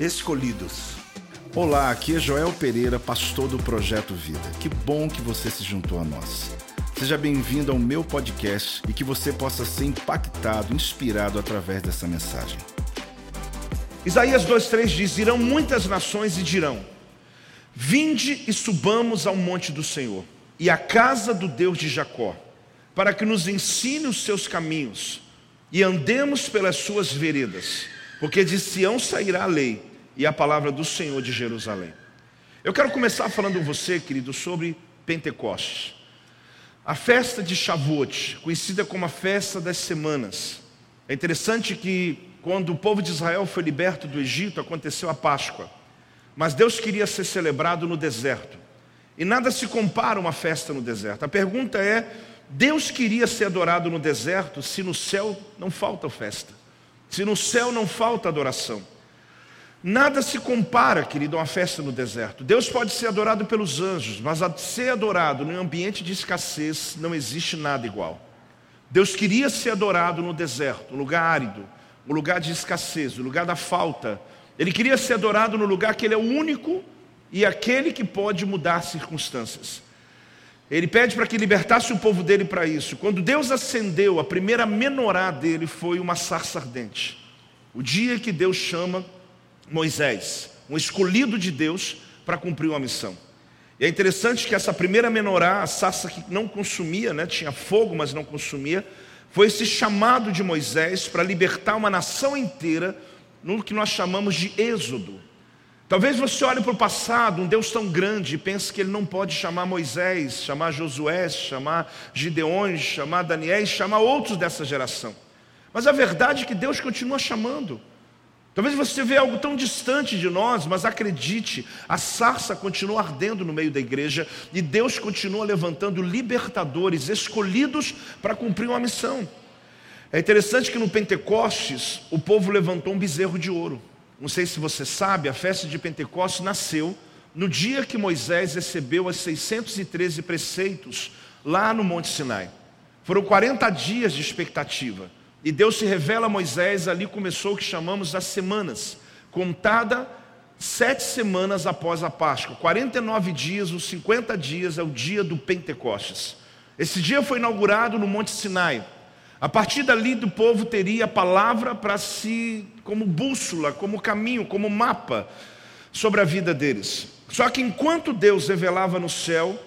Escolhidos. Olá, aqui é Joel Pereira, pastor do Projeto Vida. Que bom que você se juntou a nós. Seja bem-vindo ao meu podcast e que você possa ser impactado, inspirado através dessa mensagem. Isaías 2,3 diz: Irão muitas nações e dirão: Vinde e subamos ao monte do Senhor e à casa do Deus de Jacó, para que nos ensine os seus caminhos e andemos pelas suas veredas, porque de Sião sairá a lei e a palavra do Senhor de Jerusalém. Eu quero começar falando você, querido, sobre Pentecostes. A festa de Shavuot, conhecida como a festa das semanas. É interessante que quando o povo de Israel foi liberto do Egito, aconteceu a Páscoa. Mas Deus queria ser celebrado no deserto. E nada se compara a uma festa no deserto. A pergunta é: Deus queria ser adorado no deserto se no céu não falta festa? Se no céu não falta adoração? Nada se compara, querido, a uma festa no deserto. Deus pode ser adorado pelos anjos, mas a ser adorado num ambiente de escassez não existe nada igual. Deus queria ser adorado no deserto, um lugar árido, um lugar de escassez, um lugar da falta. Ele queria ser adorado no lugar que Ele é o único e aquele que pode mudar circunstâncias. Ele pede para que libertasse o povo dele para isso. Quando Deus acendeu, a primeira menorá dele foi uma sarça ardente. O dia que Deus chama Moisés, um escolhido de Deus, para cumprir uma missão. E é interessante que essa primeira menorá, a sarça que não consumia, né, tinha fogo, mas não consumia, foi esse chamado de Moisés para libertar uma nação inteira no que nós chamamos de êxodo. Talvez você olhe para o passado, um Deus tão grande, e pense que ele não pode chamar Moisés, chamar Josué, chamar Gideões, chamar Daniel, chamar outros dessa geração. Mas a verdade é que Deus continua chamando. Talvez você veja algo tão distante de nós, mas acredite, a sarça continua ardendo no meio da igreja e Deus continua levantando libertadores escolhidos para cumprir uma missão. É interessante que no Pentecostes o povo levantou um bezerro de ouro. Não sei se você sabe, a festa de Pentecostes nasceu no dia que Moisés recebeu os 613 preceitos lá no Monte Sinai. Foram 40 dias de expectativa. E Deus se revela a Moisés, ali começou o que chamamos as semanas, contada sete semanas após a Páscoa. 49 dias, os 50 dias é o dia do Pentecostes. Esse dia foi inaugurado no Monte Sinai. A partir dali do povo teria a palavra para si como bússola, como caminho, como mapa sobre a vida deles. Só que enquanto Deus revelava no céu,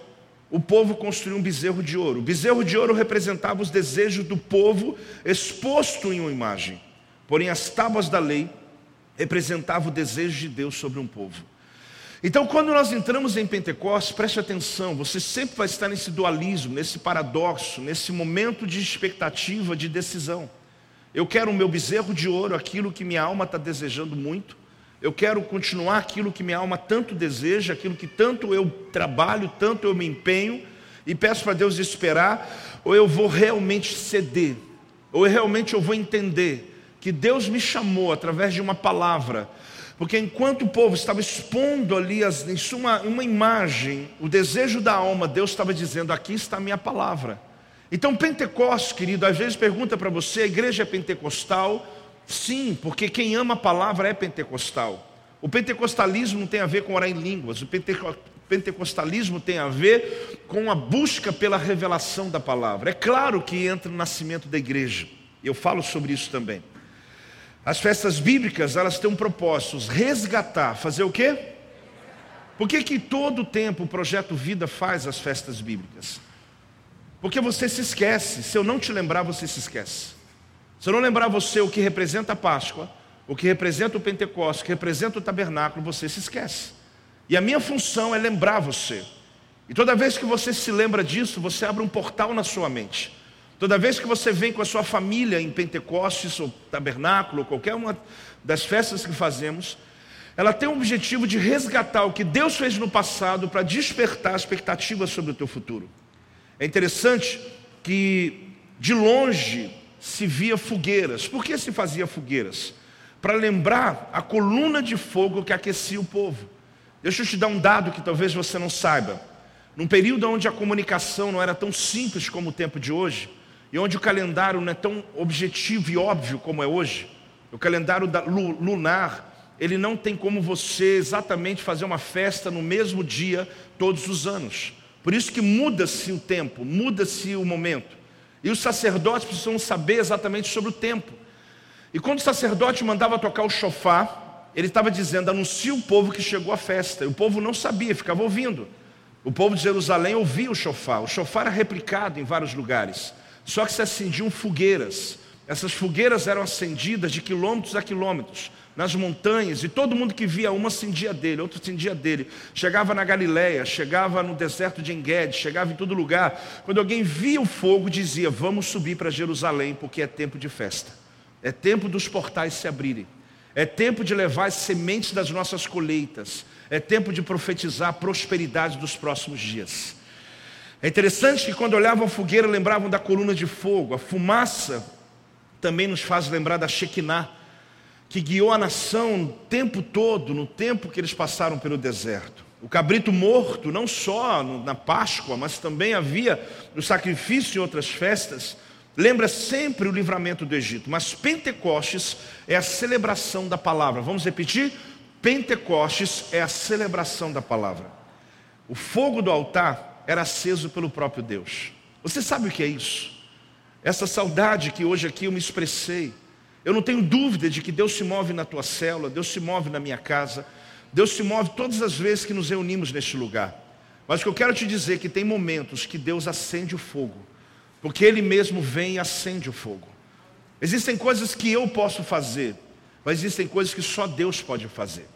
o povo construiu um bezerro de ouro. O bezerro de ouro representava os desejos do povo exposto em uma imagem. Porém, as tábuas da lei representavam o desejo de Deus sobre um povo. Então, quando nós entramos em Pentecostes, preste atenção, você sempre vai estar nesse dualismo, nesse paradoxo, nesse momento de expectativa, de decisão. Eu quero o meu bezerro de ouro, aquilo que minha alma está desejando muito, eu quero continuar aquilo que minha alma tanto deseja, aquilo que tanto eu trabalho, tanto eu me empenho, e peço para Deus esperar, ou eu vou realmente ceder, ou eu realmente eu vou entender que Deus me chamou através de uma palavra, porque enquanto o povo estava expondo ali as, em suma, uma imagem, o desejo da alma, Deus estava dizendo: aqui está a minha palavra. Então, Pentecostes, querido, às vezes pergunta para você: a igreja é pentecostal? Sim, porque quem ama a palavra é pentecostal. O pentecostalismo não tem a ver com orar em línguas, o pentecostalismo tem a ver com a busca pela revelação da palavra. É claro que entra no nascimento da igreja, eu falo sobre isso também. As festas bíblicas, elas têm um propósito, resgatar, fazer o quê? Por que, que todo o tempo o Projeto Vida faz as festas bíblicas? Porque você se esquece, se eu não te lembrar, você se esquece. Se eu não lembrar você o que representa a Páscoa, o que representa o Pentecostes, o que representa o tabernáculo, você se esquece. E a minha função é lembrar você. E toda vez que você se lembra disso, você abre um portal na sua mente. Toda vez que você vem com a sua família em Pentecostes ou tabernáculo, ou qualquer uma das festas que fazemos, ela tem o objetivo de resgatar o que Deus fez no passado para despertar expectativas sobre o teu futuro. É interessante que de longe se via fogueiras. Por que se fazia fogueiras? Para lembrar a coluna de fogo que aquecia o povo. Deixa eu te dar um dado que talvez você não saiba. Num período onde a comunicação não era tão simples como o tempo de hoje, e onde o calendário não é tão objetivo e óbvio como é hoje, o calendário lunar ele não tem como você exatamente fazer uma festa no mesmo dia todos os anos. Por isso que muda-se o tempo, muda-se o momento. E os sacerdotes precisam saber exatamente sobre o tempo. E quando o sacerdote mandava tocar o chofar, ele estava dizendo: anuncia o povo que chegou a festa. E o povo não sabia, ficava ouvindo. O povo de Jerusalém ouvia o chofar. O chofar era replicado em vários lugares. Só que se acendiam fogueiras. Essas fogueiras eram acendidas de quilômetros a quilômetros nas montanhas, e todo mundo que via uma acendia dele, outro acendia dele. Chegava na Galileia, chegava no deserto de Enguede, chegava em todo lugar. Quando alguém via o fogo, dizia: Vamos subir para Jerusalém, porque é tempo de festa. É tempo dos portais se abrirem. É tempo de levar as sementes das nossas colheitas. É tempo de profetizar a prosperidade dos próximos dias. É interessante que quando olhavam a fogueira, lembravam da coluna de fogo. A fumaça também nos faz lembrar da Shekinah que guiou a nação o tempo todo, no tempo que eles passaram pelo deserto. O cabrito morto, não só na Páscoa, mas também havia no sacrifício e outras festas, lembra sempre o livramento do Egito. Mas Pentecostes é a celebração da palavra. Vamos repetir? Pentecostes é a celebração da palavra. O fogo do altar era aceso pelo próprio Deus. Você sabe o que é isso? Essa saudade que hoje aqui eu me expressei eu não tenho dúvida de que Deus se move na tua célula, Deus se move na minha casa, Deus se move todas as vezes que nos reunimos neste lugar. Mas o que eu quero te dizer é que tem momentos que Deus acende o fogo, porque Ele mesmo vem e acende o fogo. Existem coisas que eu posso fazer, mas existem coisas que só Deus pode fazer.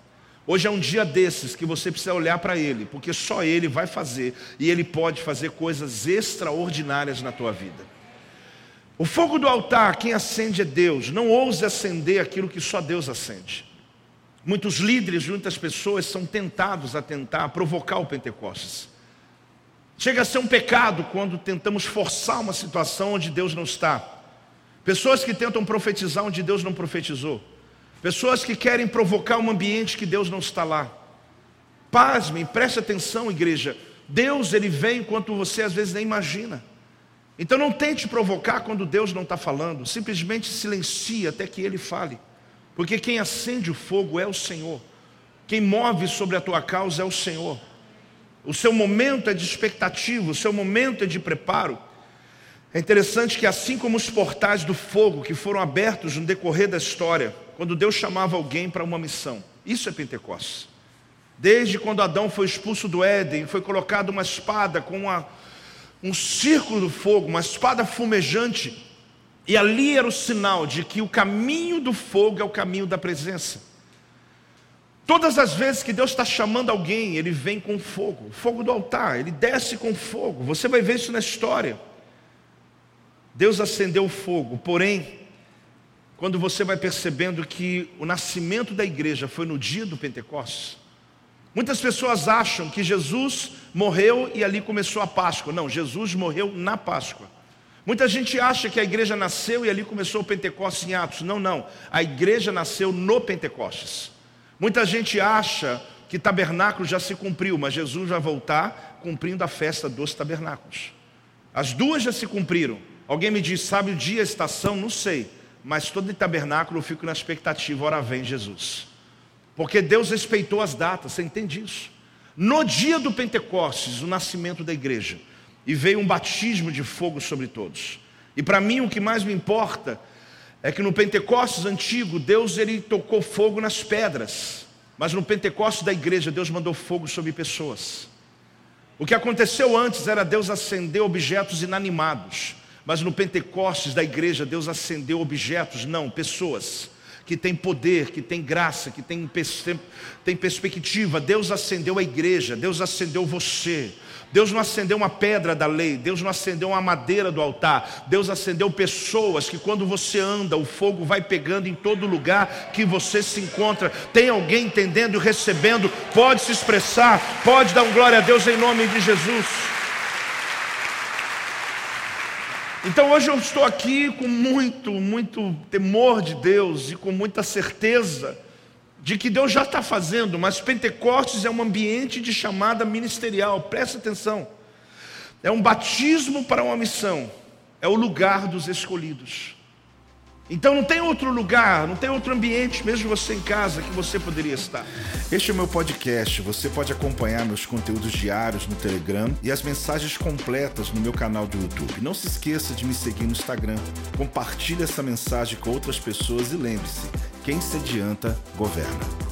Hoje é um dia desses que você precisa olhar para Ele, porque só Ele vai fazer e Ele pode fazer coisas extraordinárias na tua vida. O fogo do altar, quem acende é Deus. Não ouse acender aquilo que só Deus acende. Muitos líderes, muitas pessoas são tentados a tentar provocar o Pentecostes. Chega a ser um pecado quando tentamos forçar uma situação onde Deus não está. Pessoas que tentam profetizar onde Deus não profetizou. Pessoas que querem provocar um ambiente que Deus não está lá. Pasmem, preste atenção, igreja. Deus, ele vem enquanto você às vezes nem imagina. Então não tente provocar quando Deus não está falando, simplesmente silencie até que Ele fale, porque quem acende o fogo é o Senhor, quem move sobre a tua causa é o Senhor. O seu momento é de expectativa, o seu momento é de preparo. É interessante que, assim como os portais do fogo que foram abertos no decorrer da história, quando Deus chamava alguém para uma missão, isso é Pentecostes. Desde quando Adão foi expulso do Éden, foi colocada uma espada com uma um círculo do fogo, uma espada fumejante, e ali era o sinal de que o caminho do fogo é o caminho da presença. Todas as vezes que Deus está chamando alguém, Ele vem com fogo, fogo do altar, Ele desce com fogo. Você vai ver isso na história. Deus acendeu o fogo, porém, quando você vai percebendo que o nascimento da igreja foi no dia do Pentecostes, Muitas pessoas acham que Jesus morreu e ali começou a Páscoa. Não, Jesus morreu na Páscoa. Muita gente acha que a igreja nasceu e ali começou o Pentecostes em Atos. Não, não. A igreja nasceu no Pentecostes. Muita gente acha que tabernáculo já se cumpriu, mas Jesus vai voltar cumprindo a festa dos tabernáculos. As duas já se cumpriram. Alguém me diz, sabe o dia, a estação? Não sei. Mas todo tabernáculo eu fico na expectativa, ora vem Jesus. Porque Deus respeitou as datas, você entende isso? No dia do Pentecostes, o nascimento da igreja, e veio um batismo de fogo sobre todos. E para mim o que mais me importa é que no Pentecostes antigo, Deus ele tocou fogo nas pedras, mas no Pentecostes da igreja, Deus mandou fogo sobre pessoas. O que aconteceu antes era Deus acender objetos inanimados, mas no Pentecostes da igreja, Deus acendeu objetos, não, pessoas que tem poder, que tem graça, que tem, tem perspectiva. Deus acendeu a igreja, Deus acendeu você. Deus não acendeu uma pedra da lei, Deus não acendeu uma madeira do altar, Deus acendeu pessoas que quando você anda, o fogo vai pegando em todo lugar que você se encontra. Tem alguém entendendo e recebendo, pode se expressar, pode dar um glória a Deus em nome de Jesus. Então hoje eu estou aqui com muito, muito temor de Deus e com muita certeza de que Deus já está fazendo, mas Pentecostes é um ambiente de chamada ministerial, presta atenção. É um batismo para uma missão, é o lugar dos escolhidos. Então não tem outro lugar, não tem outro ambiente, mesmo você em casa, que você poderia estar. Este é o meu podcast. Você pode acompanhar meus conteúdos diários no Telegram e as mensagens completas no meu canal do YouTube. Não se esqueça de me seguir no Instagram. Compartilhe essa mensagem com outras pessoas e lembre-se: quem se adianta, governa.